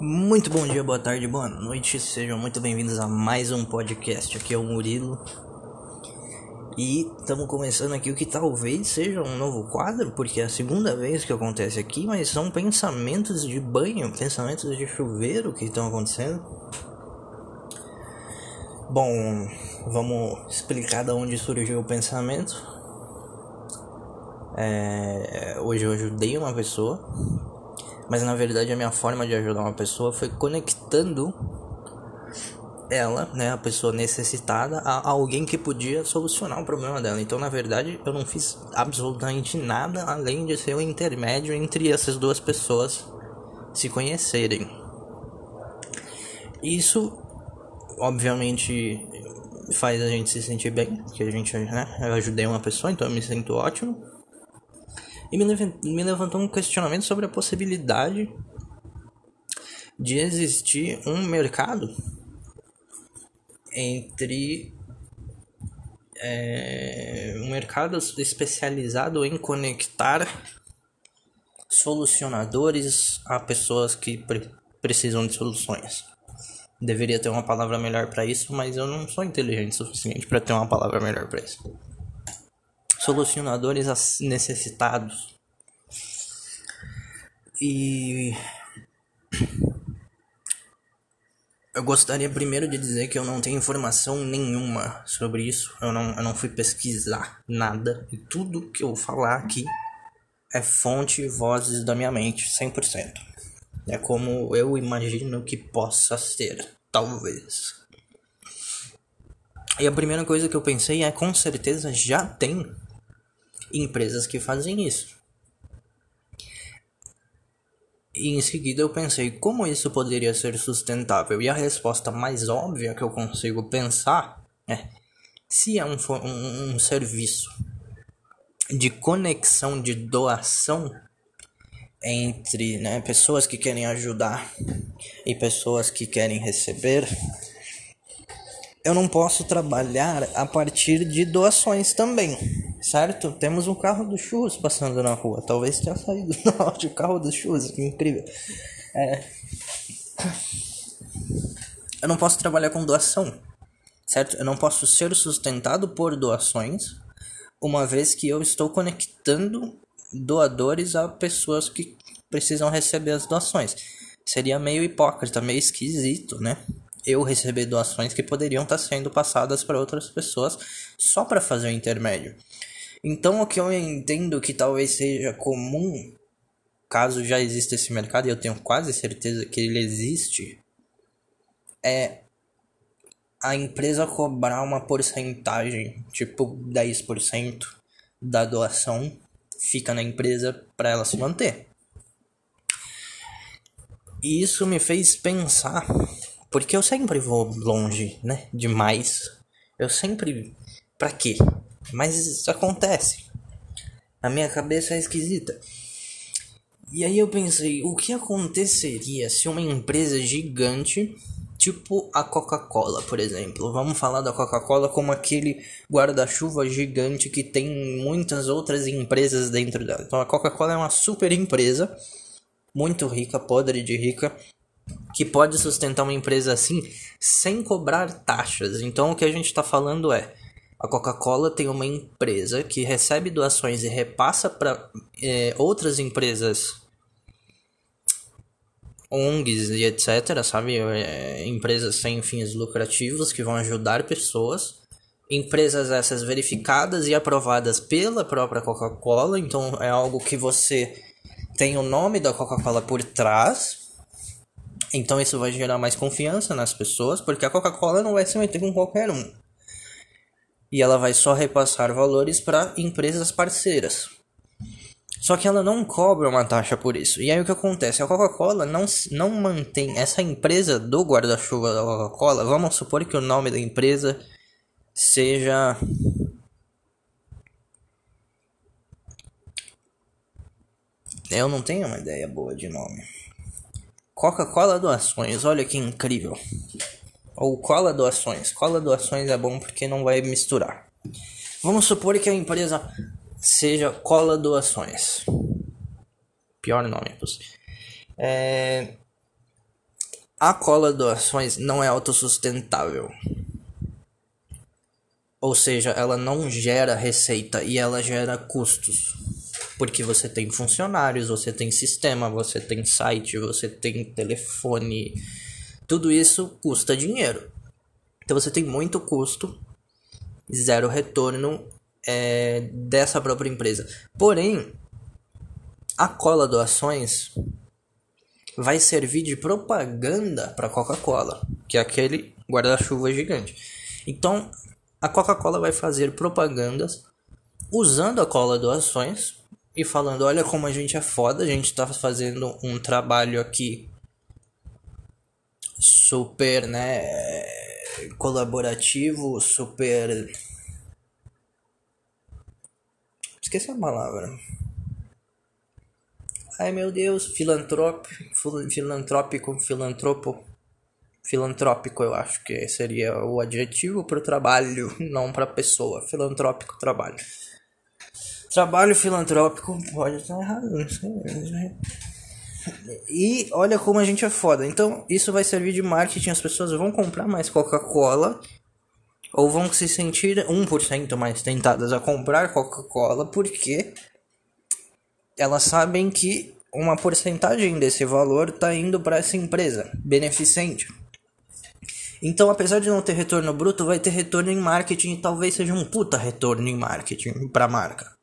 Muito bom dia, boa tarde, boa noite, sejam muito bem-vindos a mais um podcast. Aqui é o Murilo e estamos começando aqui o que talvez seja um novo quadro, porque é a segunda vez que acontece aqui, mas são pensamentos de banho, pensamentos de chuveiro que estão acontecendo. Bom, vamos explicar de onde surgiu o pensamento. É, hoje eu ajudei uma pessoa mas na verdade a minha forma de ajudar uma pessoa foi conectando ela, né, a pessoa necessitada, a alguém que podia solucionar o problema dela. Então, na verdade, eu não fiz absolutamente nada além de ser o um intermédio entre essas duas pessoas se conhecerem. Isso, obviamente, faz a gente se sentir bem, que a gente, né, eu ajudei uma pessoa, então eu me sinto ótimo e me levantou um questionamento sobre a possibilidade de existir um mercado entre é, um mercado especializado em conectar solucionadores a pessoas que pre precisam de soluções. Deveria ter uma palavra melhor para isso, mas eu não sou inteligente o suficiente para ter uma palavra melhor para isso solucionadores necessitados. E eu gostaria primeiro de dizer que eu não tenho informação nenhuma sobre isso. Eu não, eu não fui pesquisar nada. E tudo que eu falar aqui é fonte e vozes da minha mente, 100%. É como eu imagino que possa ser, talvez. E a primeira coisa que eu pensei é com certeza já tem empresas que fazem isso. E em seguida eu pensei como isso poderia ser sustentável. E a resposta mais óbvia que eu consigo pensar é: se é um, um, um serviço de conexão, de doação entre né, pessoas que querem ajudar e pessoas que querem receber, eu não posso trabalhar a partir de doações também, certo? Temos um carro do churros passando na rua. Talvez tenha saído no áudio o carro do churros, que incrível. É... Eu não posso trabalhar com doação, certo? Eu não posso ser sustentado por doações, uma vez que eu estou conectando doadores a pessoas que precisam receber as doações. Seria meio hipócrita, meio esquisito, né? Eu receber doações que poderiam estar sendo passadas para outras pessoas só para fazer o intermédio. Então, o que eu entendo que talvez seja comum, caso já exista esse mercado, e eu tenho quase certeza que ele existe, é a empresa cobrar uma porcentagem, tipo 10% da doação, fica na empresa para ela se manter. E isso me fez pensar porque eu sempre vou longe, né? Demais. Eu sempre. Pra quê? Mas isso acontece. A minha cabeça é esquisita. E aí eu pensei, o que aconteceria se uma empresa gigante, tipo a Coca-Cola, por exemplo, vamos falar da Coca-Cola como aquele guarda-chuva gigante que tem muitas outras empresas dentro dela. Então a Coca-Cola é uma super empresa, muito rica, podre de rica, que pode sustentar uma empresa assim sem cobrar taxas. Então o que a gente está falando é a Coca-Cola tem uma empresa que recebe doações e repassa para é, outras empresas, ONGs e etc., sabe? É, empresas sem fins lucrativos que vão ajudar pessoas. Empresas essas verificadas e aprovadas pela própria Coca-Cola, então é algo que você tem o nome da Coca-Cola por trás então isso vai gerar mais confiança nas pessoas, porque a Coca-Cola não vai se meter com qualquer um. E ela vai só repassar valores para empresas parceiras. Só que ela não cobra uma taxa por isso. E aí o que acontece? A Coca-Cola não, não mantém essa empresa do guarda-chuva da Coca-Cola. Vamos supor que o nome da empresa seja. Eu não tenho uma ideia boa de nome. Coca-Cola doações, olha que incrível. Ou cola doações. Cola doações é bom porque não vai misturar. Vamos supor que a empresa seja cola doações. Pior nome possível. É... a cola doações não é autossustentável. Ou seja, ela não gera receita e ela gera custos. Porque você tem funcionários, você tem sistema, você tem site, você tem telefone. Tudo isso custa dinheiro. Então você tem muito custo, zero retorno é, dessa própria empresa. Porém, a cola doações vai servir de propaganda para Coca-Cola, que é aquele guarda-chuva gigante. Então, a Coca-Cola vai fazer propagandas usando a cola doações e falando: olha como a gente é foda, a gente está fazendo um trabalho aqui super, né, colaborativo, super Esqueci a palavra. Ai meu Deus, filantrópico, filantrópico, filantropo, filantrópico eu acho que seria o adjetivo para o trabalho, não para pessoa. Filantrópico trabalho. Trabalho filantrópico pode estar errado, não sei. E olha como a gente é foda. Então, isso vai servir de marketing. As pessoas vão comprar mais Coca-Cola ou vão se sentir 1% mais tentadas a comprar Coca-Cola porque elas sabem que uma porcentagem desse valor está indo para essa empresa beneficente. Então, apesar de não ter retorno bruto, vai ter retorno em marketing e talvez seja um puta retorno em marketing para a marca.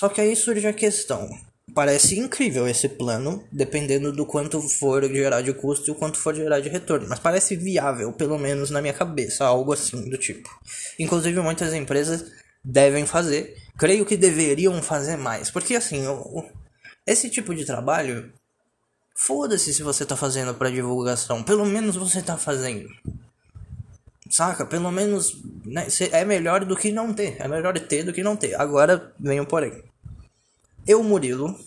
Só que aí surge a questão: parece incrível esse plano, dependendo do quanto for gerar de custo e o quanto for gerar de retorno, mas parece viável, pelo menos na minha cabeça, algo assim do tipo. Inclusive, muitas empresas devem fazer, creio que deveriam fazer mais, porque assim, esse tipo de trabalho, foda-se se você tá fazendo para divulgação, pelo menos você tá fazendo. Saca? Pelo menos né, é melhor do que não ter. É melhor ter do que não ter. Agora vem o porém. Eu, Murilo,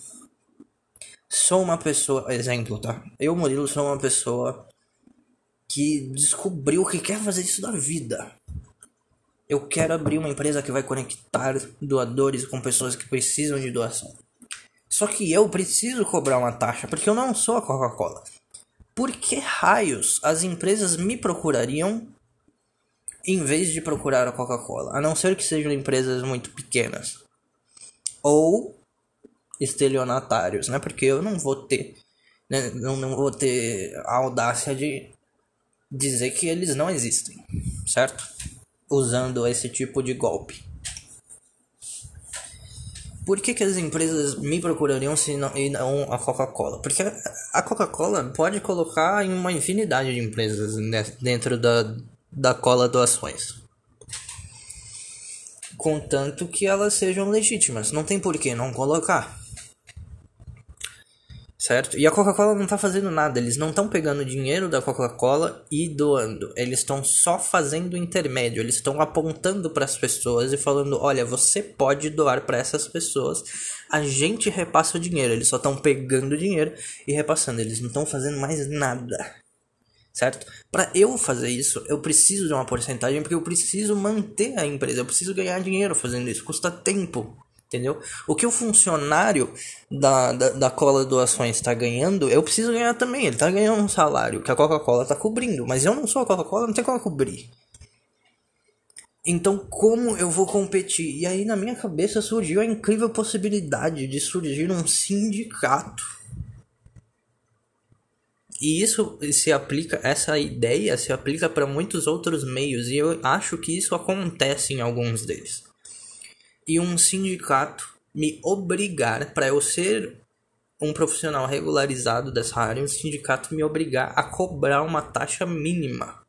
sou uma pessoa. Exemplo, tá? Eu, Murilo, sou uma pessoa que descobriu que quer fazer isso da vida. Eu quero abrir uma empresa que vai conectar doadores com pessoas que precisam de doação. Só que eu preciso cobrar uma taxa porque eu não sou a Coca-Cola. Por que raios as empresas me procurariam em vez de procurar a Coca-Cola? A não ser que sejam empresas muito pequenas. Ou estelionatários, né? Porque eu não vou ter, né? não, não vou ter a audácia de dizer que eles não existem, certo? Usando esse tipo de golpe. Por que, que as empresas me procurariam se não, e não a Coca-Cola? Porque a Coca-Cola pode colocar em uma infinidade de empresas dentro da, da cola doações. Contanto que elas sejam legítimas. Não tem por que não colocar certo? E a Coca-Cola não tá fazendo nada, eles não estão pegando dinheiro da Coca-Cola e doando, eles estão só fazendo intermédio, eles estão apontando para as pessoas e falando: olha, você pode doar para essas pessoas, a gente repassa o dinheiro, eles só estão pegando dinheiro e repassando, eles não estão fazendo mais nada. Certo? Para eu fazer isso, eu preciso de uma porcentagem porque eu preciso manter a empresa, eu preciso ganhar dinheiro fazendo isso, custa tempo entendeu? O que o funcionário da, da, da cola doações está ganhando, eu preciso ganhar também. Ele está ganhando um salário que a Coca-Cola está cobrindo, mas eu não sou a Coca-Cola, não tem como cobrir. Então, como eu vou competir? E aí, na minha cabeça, surgiu a incrível possibilidade de surgir um sindicato. E isso se aplica, essa ideia se aplica para muitos outros meios, e eu acho que isso acontece em alguns deles e um sindicato me obrigar para eu ser um profissional regularizado dessa área, um sindicato me obrigar a cobrar uma taxa mínima.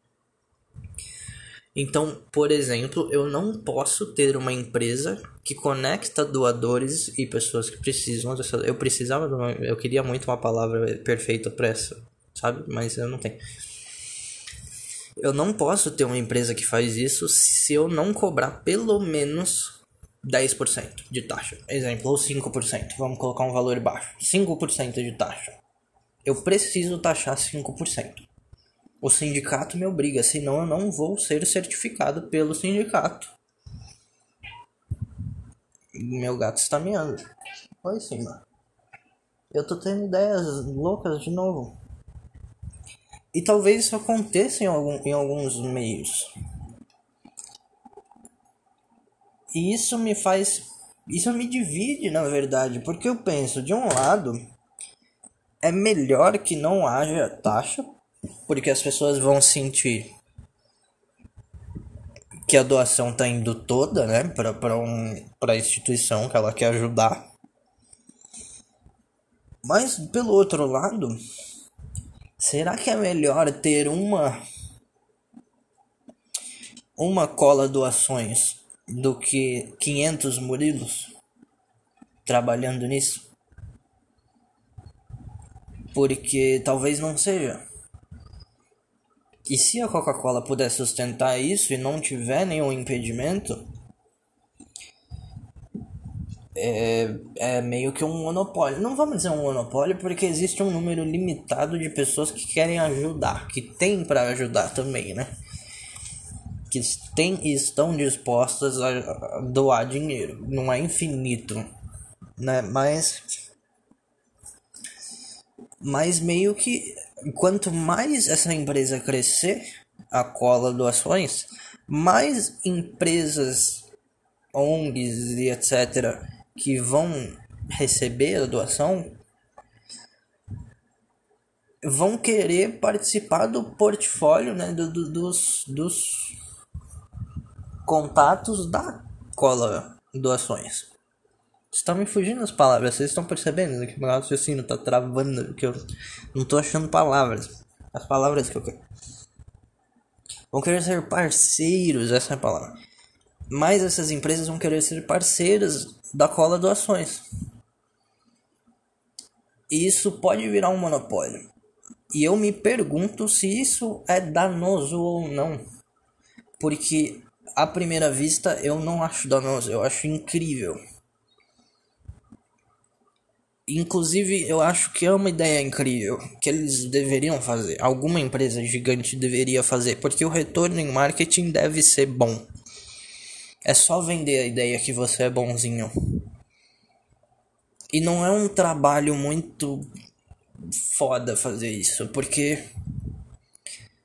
Então, por exemplo, eu não posso ter uma empresa que conecta doadores e pessoas que precisam dessa. Eu precisava, eu queria muito uma palavra perfeita para essa, sabe? Mas eu não tenho. Eu não posso ter uma empresa que faz isso se eu não cobrar pelo menos 10% de taxa. Exemplo, ou 5%. Vamos colocar um valor baixo. 5% de taxa. Eu preciso taxar 5%. O sindicato me obriga, senão eu não vou ser certificado pelo sindicato. Meu gato está miando. Oi, mano. Eu tô tendo ideias loucas de novo. E talvez isso aconteça em, algum, em alguns meios. E isso me faz. Isso me divide, na verdade, porque eu penso, de um lado, é melhor que não haja taxa, porque as pessoas vão sentir que a doação está indo toda, né, para um, a instituição que ela quer ajudar. Mas pelo outro lado, será que é melhor ter uma uma cola doações do que 500 Murilos trabalhando nisso? Porque talvez não seja. E se a Coca-Cola puder sustentar isso e não tiver nenhum impedimento, é, é meio que um monopólio. Não vamos dizer um monopólio, porque existe um número limitado de pessoas que querem ajudar, que tem para ajudar também, né? Que tem e estão dispostas a doar dinheiro. Não é infinito, né? Mas. Mas meio que quanto mais essa empresa crescer, a cola doações, mais empresas, ONGs e etc. que vão receber a doação vão querer participar do portfólio né, do, do, dos, dos contatos da cola doações. Estão me fugindo as palavras, vocês estão percebendo que meu raciocínio tá travando, que eu não tô achando palavras. As palavras que eu quero. Vão querer ser parceiros, essa é a palavra. Mas essas empresas vão querer ser parceiras da cola doações. E isso pode virar um monopólio. E eu me pergunto se isso é danoso ou não. Porque à primeira vista eu não acho danoso, eu acho incrível. Inclusive, eu acho que é uma ideia incrível que eles deveriam fazer. Alguma empresa gigante deveria fazer, porque o retorno em marketing deve ser bom. É só vender a ideia que você é bonzinho. E não é um trabalho muito foda fazer isso, porque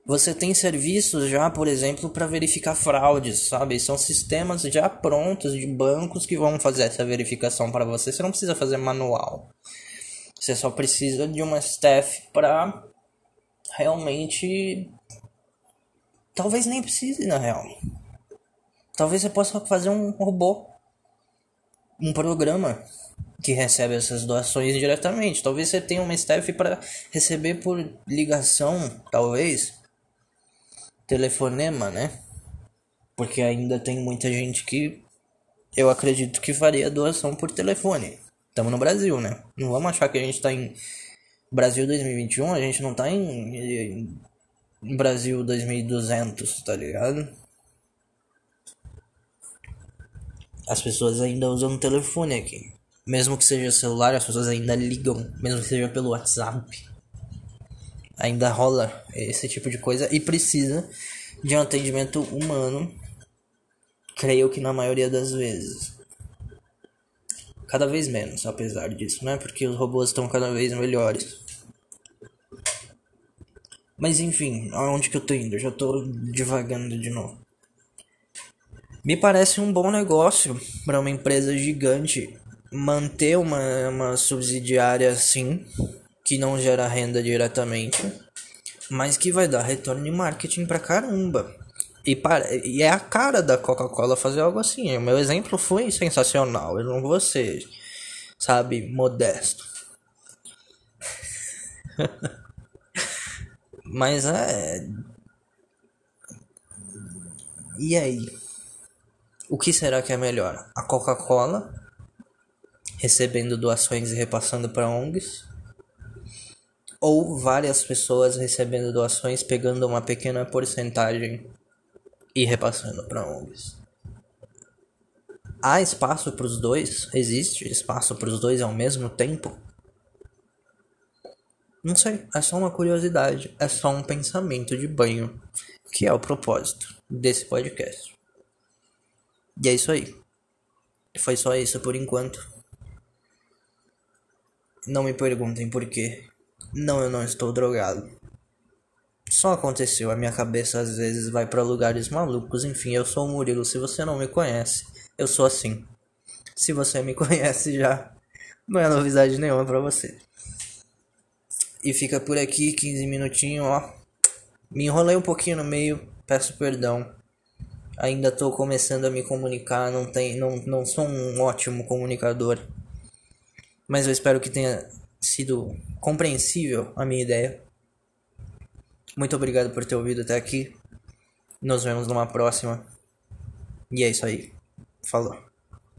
você tem serviços já, por exemplo, para verificar fraudes, sabe? São sistemas já prontos de bancos que vão fazer essa verificação para você. Você não precisa fazer manual. Você só precisa de uma staff para realmente talvez nem precise na real. Talvez você possa fazer um robô, um programa que recebe essas doações diretamente. Talvez você tenha uma staff para receber por ligação, talvez telefonema, né? Porque ainda tem muita gente que eu acredito que faria doação por telefone. Estamos no Brasil, né? Não vamos achar que a gente tá em Brasil 2021, a gente não tá em, em Brasil 2200, tá ligado? As pessoas ainda usam telefone aqui. Mesmo que seja celular, as pessoas ainda ligam, mesmo que seja pelo WhatsApp ainda rola esse tipo de coisa e precisa de um atendimento humano, creio que na maioria das vezes. Cada vez menos, apesar disso, né? Porque os robôs estão cada vez melhores. Mas enfim, aonde que eu tô indo? Eu já tô divagando de novo. Me parece um bom negócio para uma empresa gigante manter uma, uma subsidiária assim que não gera renda diretamente, mas que vai dar retorno em marketing pra caramba. E, para, e é a cara da Coca-Cola fazer algo assim. O meu exemplo foi sensacional. Eu não vou ser, sabe, modesto. Mas é. E aí? O que será que é melhor? A Coca-Cola recebendo doações e repassando para ONGs? Ou várias pessoas recebendo doações, pegando uma pequena porcentagem e repassando para ONGs. Há espaço para os dois? Existe espaço para os dois ao mesmo tempo? Não sei, é só uma curiosidade, é só um pensamento de banho, que é o propósito desse podcast. E é isso aí. Foi só isso por enquanto. Não me perguntem por quê. Não, eu não estou drogado. Só aconteceu, a minha cabeça às vezes vai para lugares malucos. Enfim, eu sou o Murilo. Se você não me conhece, eu sou assim. Se você me conhece já, não é novidade nenhuma para você. E fica por aqui 15 minutinhos, ó. Me enrolei um pouquinho no meio, peço perdão. Ainda tô começando a me comunicar, não, tem, não, não sou um ótimo comunicador. Mas eu espero que tenha sido compreensível a minha ideia. Muito obrigado por ter ouvido até aqui. Nos vemos numa próxima. E é isso aí. Falou.